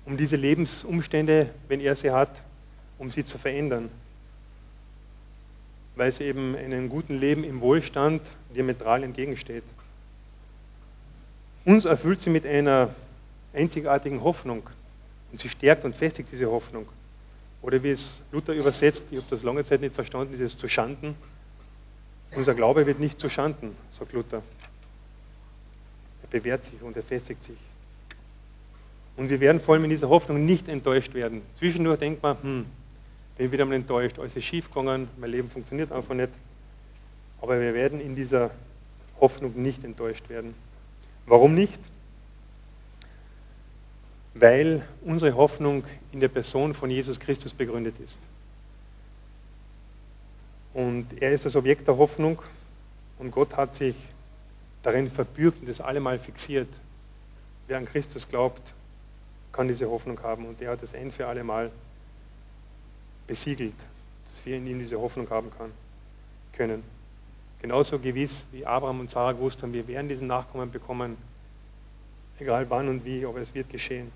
um diese Lebensumstände, wenn er sie hat, um sie zu verändern weil es eben einem guten Leben im Wohlstand diametral entgegensteht. Uns erfüllt sie mit einer einzigartigen Hoffnung und sie stärkt und festigt diese Hoffnung. Oder wie es Luther übersetzt, ich habe das lange Zeit nicht verstanden, dieses zu Schanden. Unser Glaube wird nicht zu Schanden, sagt Luther. Er bewährt sich und er festigt sich. Und wir werden vor allem in dieser Hoffnung nicht enttäuscht werden. Zwischendurch denkt man, hm, bin wieder mal enttäuscht, alles ist schief gegangen, mein Leben funktioniert einfach nicht. Aber wir werden in dieser Hoffnung nicht enttäuscht werden. Warum nicht? Weil unsere Hoffnung in der Person von Jesus Christus begründet ist. Und er ist das Objekt der Hoffnung und Gott hat sich darin verbürgt und das allemal fixiert. Wer an Christus glaubt, kann diese Hoffnung haben und er hat es ein für allemal besiegelt, dass wir in ihm diese Hoffnung haben kann, können. Genauso gewiss wie Abraham und Sarah gewusst haben, wir werden diesen Nachkommen bekommen, Egal wann und wie, aber es wird geschehen.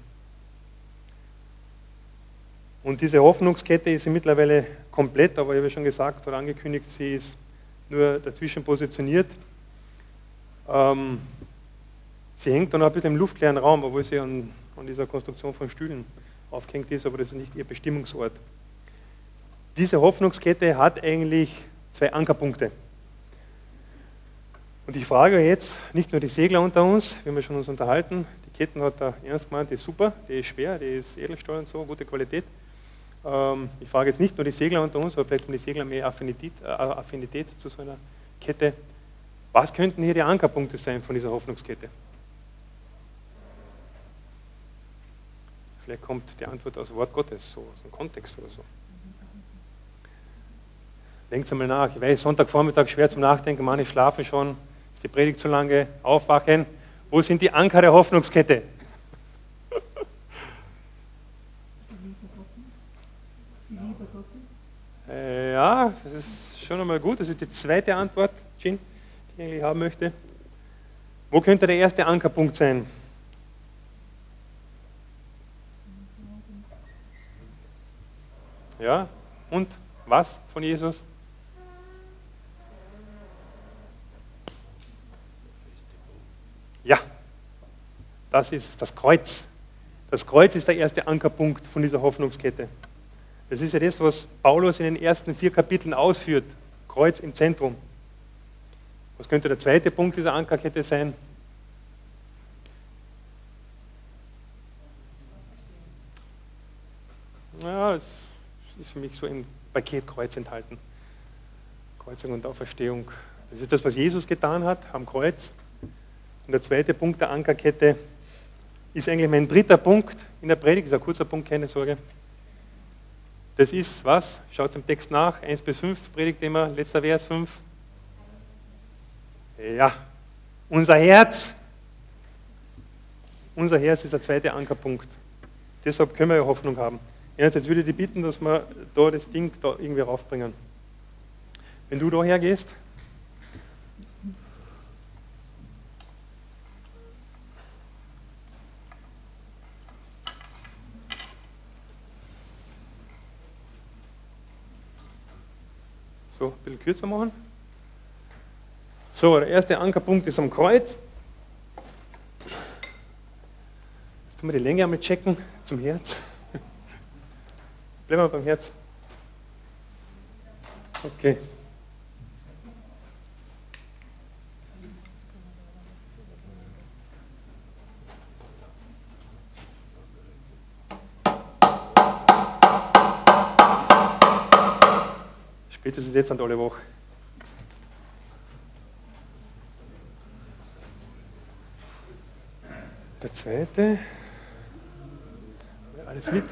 Und diese Hoffnungskette ist mittlerweile komplett, aber ich habe schon gesagt oder angekündigt, sie ist nur dazwischen positioniert. Ähm, sie hängt dann ein bisschen im luftleeren Raum, obwohl sie an, an dieser Konstruktion von Stühlen aufgehängt ist, aber das ist nicht ihr Bestimmungsort. Diese Hoffnungskette hat eigentlich zwei Ankerpunkte. Und ich frage jetzt, nicht nur die Segler unter uns, wir haben ja schon uns unterhalten, die Ketten hat der Ernst gemeint, die ist super, die ist schwer, die ist Edelstahl und so, gute Qualität. Ähm, ich frage jetzt nicht nur die Segler unter uns, aber vielleicht haben die Segler mehr Affinität, äh, Affinität zu so einer Kette. Was könnten hier die Ankerpunkte sein von dieser Hoffnungskette? Vielleicht kommt die Antwort aus Wort Gottes, so aus dem Kontext oder so. Denkt einmal nach. Ich weiß, Sonntagvormittag schwer zum Nachdenken, manche schlafen schon, ist die Predigt zu lange, aufwachen. Wo sind die Anker der Hoffnungskette? Äh, ja, das ist schon einmal gut. Das ist die zweite Antwort, Jean, die ich eigentlich haben möchte. Wo könnte der erste Ankerpunkt sein? Ja, und was von Jesus? Ja, das ist das Kreuz. Das Kreuz ist der erste Ankerpunkt von dieser Hoffnungskette. Das ist ja das, was Paulus in den ersten vier Kapiteln ausführt. Kreuz im Zentrum. Was könnte der zweite Punkt dieser Ankerkette sein? Ja, es ist für mich so im Paket Kreuz enthalten. Kreuzung und Auferstehung. Das ist das, was Jesus getan hat am Kreuz. Und der zweite Punkt der Ankerkette ist eigentlich mein dritter Punkt in der Predigt. Ist ein kurzer Punkt, keine Sorge. Das ist was? Schaut im Text nach, 1 bis 5, Predigtthema, letzter Vers 5. Ja, unser Herz. Unser Herz ist der zweite Ankerpunkt. Deshalb können wir ja Hoffnung haben. jetzt würde ich dich bitten, dass wir da das Ding da irgendwie raufbringen. Wenn du da hergehst, So, ein bisschen kürzer machen. So, der erste Ankerpunkt ist am Kreuz. Jetzt tun wir die Länge einmal checken zum Herz. Bleiben wir beim Herz. Okay. Jetzt an alle Woche. Der zweite. Alles mit.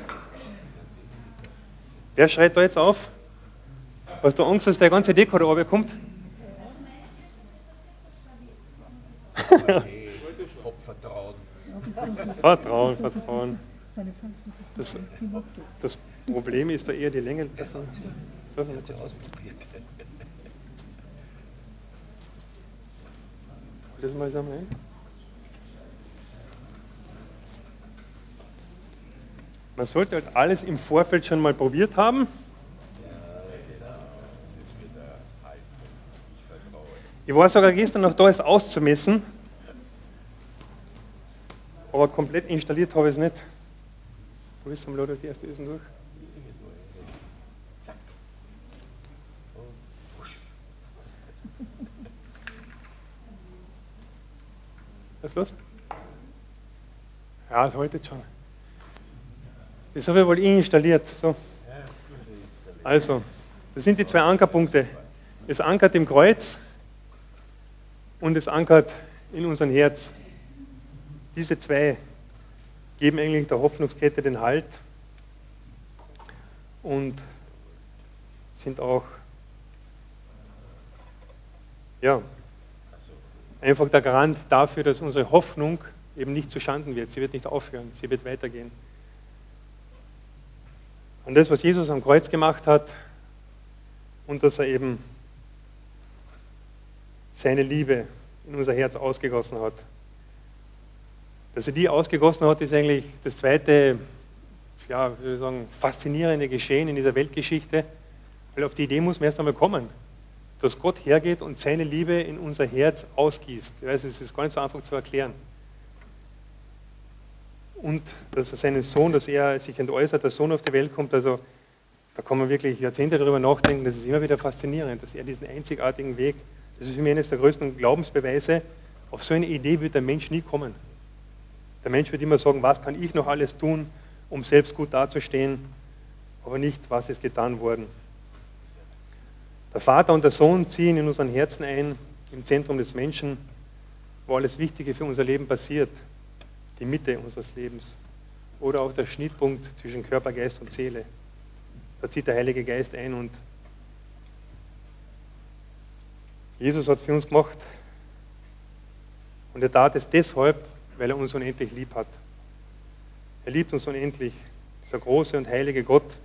Wer schreit da jetzt auf? Hast du Angst, dass der ganze Deko da oben kommt? Vertrauen. Vertrauen, Vertrauen. Das, das Problem ist da eher die Länge davon. Das haben wir ausprobiert. Das mal sammeln. Man sollte halt alles im Vorfeld schon mal probiert haben. Ich war sogar gestern noch da, es auszumessen. Aber komplett installiert habe ich es nicht. Wo ist am Leute die erste Ösen durch? Was ist los? Ja, das heute schon. Das habe ich wohl installiert. So. Also, das sind die zwei Ankerpunkte. Es ankert im Kreuz und es ankert in unserem Herz. Diese zwei geben eigentlich der Hoffnungskette den Halt und sind auch ja, einfach der Garant dafür, dass unsere Hoffnung eben nicht zustanden wird. Sie wird nicht aufhören, sie wird weitergehen. Und das, was Jesus am Kreuz gemacht hat, und dass er eben seine Liebe in unser Herz ausgegossen hat. Dass er die ausgegossen hat, ist eigentlich das zweite, ja, sagen, faszinierende Geschehen in dieser Weltgeschichte. Weil auf die Idee muss man erst einmal kommen, dass Gott hergeht und seine Liebe in unser Herz ausgießt. Ich weiß, es ist gar nicht so einfach zu erklären. Und dass er seinen Sohn, dass er sich entäußert, der Sohn auf die Welt kommt, also da kann man wirklich Jahrzehnte darüber nachdenken, das ist immer wieder faszinierend, dass er diesen einzigartigen Weg, das ist für mich eines der größten Glaubensbeweise, auf so eine Idee wird der Mensch nie kommen. Der Mensch wird immer sagen, was kann ich noch alles tun, um selbst gut dazustehen, aber nicht, was ist getan worden. Der Vater und der Sohn ziehen in unseren Herzen ein, im Zentrum des Menschen, wo alles Wichtige für unser Leben passiert, die Mitte unseres Lebens oder auch der Schnittpunkt zwischen Körper, Geist und Seele. Da zieht der Heilige Geist ein und Jesus hat es für uns gemacht, und er tat es deshalb, weil er uns unendlich lieb hat. Er liebt uns unendlich. Dieser große und heilige Gott,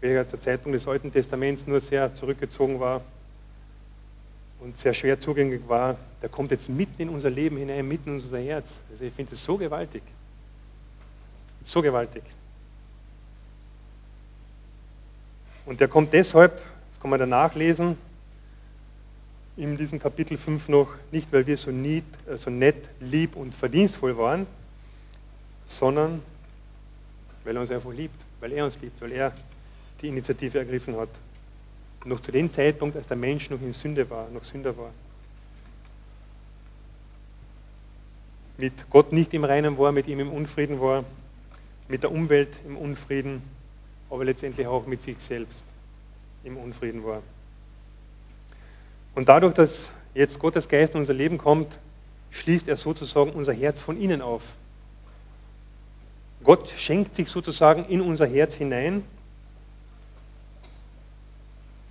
welcher zur Zeitpunkt des Alten Testaments nur sehr zurückgezogen war und sehr schwer zugänglich war, der kommt jetzt mitten in unser Leben hinein, mitten in unser Herz. Also ich finde es so gewaltig. So gewaltig. Und der kommt deshalb, das kann man danach lesen, in diesem Kapitel 5 noch, nicht weil wir so, nied, äh, so nett, lieb und verdienstvoll waren, sondern weil er uns einfach liebt, weil er uns liebt, weil er die Initiative ergriffen hat. Noch zu dem Zeitpunkt, als der Mensch noch in Sünde war, noch Sünder war. Mit Gott nicht im Reinen war, mit ihm im Unfrieden war, mit der Umwelt im Unfrieden, aber letztendlich auch mit sich selbst im Unfrieden war. Und dadurch, dass jetzt Gottes Geist in unser Leben kommt, schließt er sozusagen unser Herz von innen auf. Gott schenkt sich sozusagen in unser Herz hinein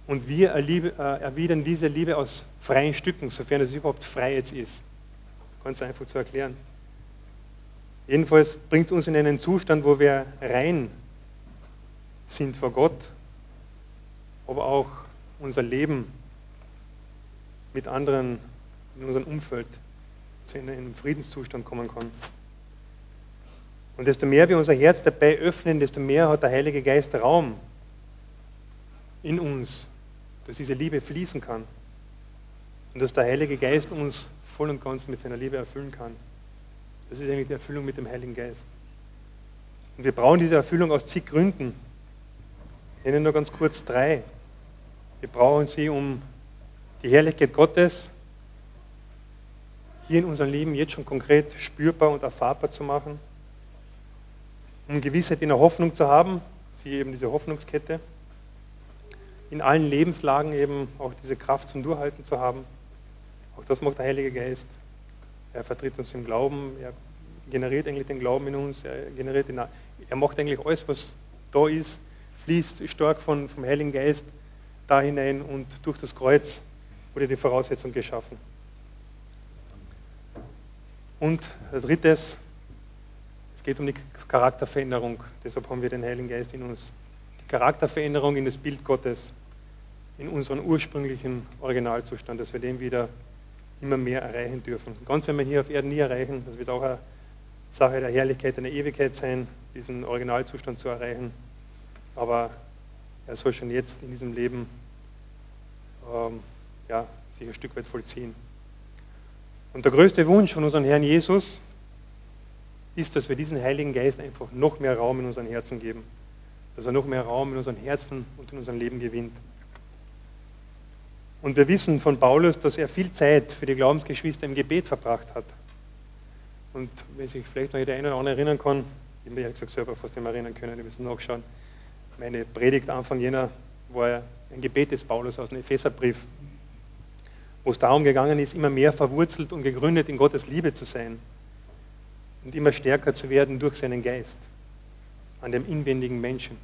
und wir äh, erwidern diese Liebe aus freien Stücken, sofern es überhaupt frei jetzt ist. Ganz einfach zu erklären. Jedenfalls bringt uns in einen Zustand, wo wir rein sind vor Gott, aber auch unser Leben mit anderen in unserem Umfeld zu einem Friedenszustand kommen kann. Und desto mehr wir unser Herz dabei öffnen, desto mehr hat der Heilige Geist Raum in uns, dass diese Liebe fließen kann. Und dass der Heilige Geist uns voll und ganz mit seiner Liebe erfüllen kann. Das ist eigentlich die Erfüllung mit dem Heiligen Geist. Und wir brauchen diese Erfüllung aus zig Gründen. Ich nenne nur ganz kurz drei. Wir brauchen sie, um die Herrlichkeit Gottes hier in unserem Leben jetzt schon konkret spürbar und erfahrbar zu machen, um Gewissheit in der Hoffnung zu haben, sie eben diese Hoffnungskette, in allen Lebenslagen eben auch diese Kraft zum Durchhalten zu haben. Auch das macht der Heilige Geist. Er vertritt uns im Glauben, er generiert eigentlich den Glauben in uns, er, generiert den, er macht eigentlich alles, was da ist, fließt stark von, vom Heiligen Geist da hinein und durch das Kreuz wurde die Voraussetzung geschaffen. Und drittes, es geht um die Charakterveränderung. Deshalb haben wir den Heiligen Geist in uns. Die Charakterveränderung in das Bild Gottes, in unseren ursprünglichen Originalzustand, dass wir den wieder immer mehr erreichen dürfen. Ganz werden wir hier auf Erden nie erreichen. Das wird auch eine Sache der Herrlichkeit, einer Ewigkeit sein, diesen Originalzustand zu erreichen. Aber er soll schon jetzt in diesem Leben ähm, ja, sich ein Stück weit vollziehen. Und der größte Wunsch von unserem Herrn Jesus ist, dass wir diesen Heiligen Geist einfach noch mehr Raum in unseren Herzen geben. Dass er noch mehr Raum in unseren Herzen und in unserem Leben gewinnt. Und wir wissen von Paulus, dass er viel Zeit für die Glaubensgeschwister im Gebet verbracht hat. Und wenn sich vielleicht noch jeder eine oder andere erinnern kann, ich habe ehrlich gesagt selber fast mehr erinnern können, ich muss nachschauen. Meine Predigt Anfang jener war ein Gebet des Paulus aus dem Epheserbrief, wo es darum gegangen ist, immer mehr verwurzelt und gegründet in Gottes Liebe zu sein und immer stärker zu werden durch seinen Geist an dem inwendigen Menschen.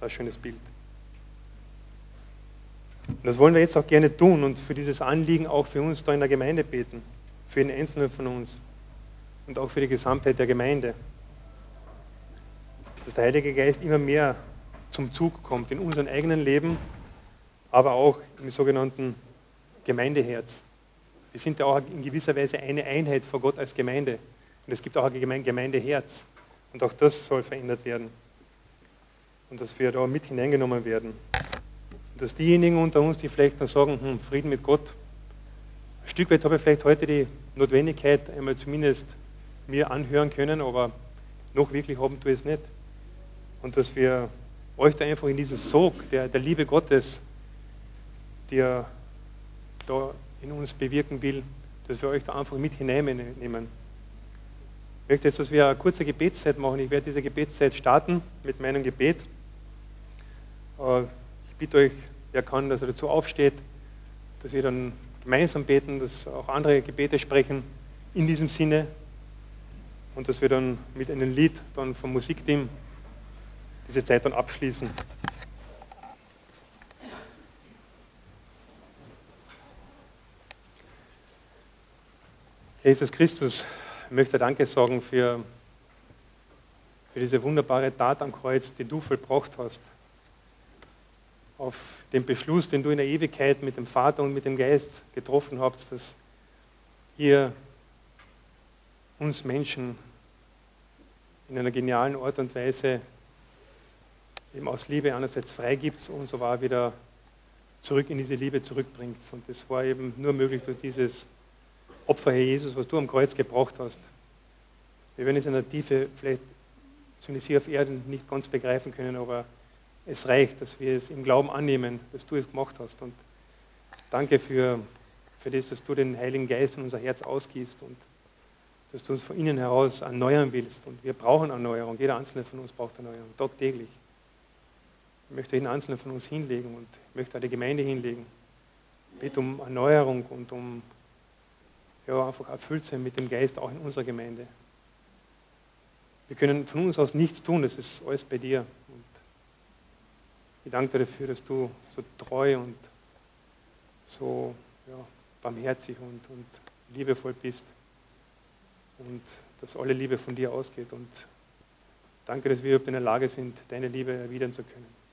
Das ist ein schönes Bild. Und das wollen wir jetzt auch gerne tun und für dieses Anliegen auch für uns da in der Gemeinde beten, für jeden Einzelnen von uns und auch für die Gesamtheit der Gemeinde. Dass der Heilige Geist immer mehr zum Zug kommt in unserem eigenen Leben, aber auch im sogenannten Gemeindeherz. Wir sind ja auch in gewisser Weise eine Einheit vor Gott als Gemeinde. Und es gibt auch ein Gemeindeherz. Und auch das soll verändert werden. Und dass wir da mit hineingenommen werden. Und dass diejenigen unter uns, die vielleicht dann sagen, hm, Frieden mit Gott, ein Stück weit habe ich vielleicht heute die Notwendigkeit, einmal zumindest mir anhören können, aber noch wirklich haben tue ich es nicht. Und dass wir euch da einfach in diesen Sog der, der Liebe Gottes, der da in uns bewirken will, dass wir euch da einfach mit hineinnehmen. Ich möchte jetzt, dass wir eine kurze Gebetszeit machen. Ich werde diese Gebetszeit starten mit meinem Gebet. Ich bitte euch, wer kann, dass er dazu aufsteht, dass wir dann gemeinsam beten, dass auch andere Gebete sprechen in diesem Sinne und dass wir dann mit einem Lied dann vom Musikteam diese Zeit dann abschließen. Jesus Christus, ich möchte Danke sagen für, für diese wunderbare Tat am Kreuz, die du vollbracht hast. Auf den Beschluss, den du in der Ewigkeit mit dem Vater und mit dem Geist getroffen habt, dass ihr uns Menschen in einer genialen Art und Weise eben aus Liebe einerseits freigibt und so war wieder zurück in diese Liebe zurückbringt. Und das war eben nur möglich durch dieses Opfer, Herr Jesus, was du am Kreuz gebraucht hast. Wir werden es in der Tiefe vielleicht zumindest hier auf Erden nicht ganz begreifen können, aber es reicht, dass wir es im Glauben annehmen, dass du es gemacht hast. Und danke für, für das, dass du den Heiligen Geist in unser Herz ausgießt und dass du uns von innen heraus erneuern willst. Und wir brauchen Erneuerung. Jeder Einzelne von uns braucht Erneuerung, tagtäglich. Ich möchte jeden Einzelnen von uns hinlegen und möchte auch Gemeinde hinlegen. Ich bitte um Erneuerung und um ja, einfach erfüllt sein mit dem Geist auch in unserer Gemeinde. Wir können von uns aus nichts tun, das ist alles bei dir. Ich danke dir dafür, dass du so treu und so ja, barmherzig und, und liebevoll bist und dass alle Liebe von dir ausgeht. Und danke, dass wir in der Lage sind, deine Liebe erwidern zu können.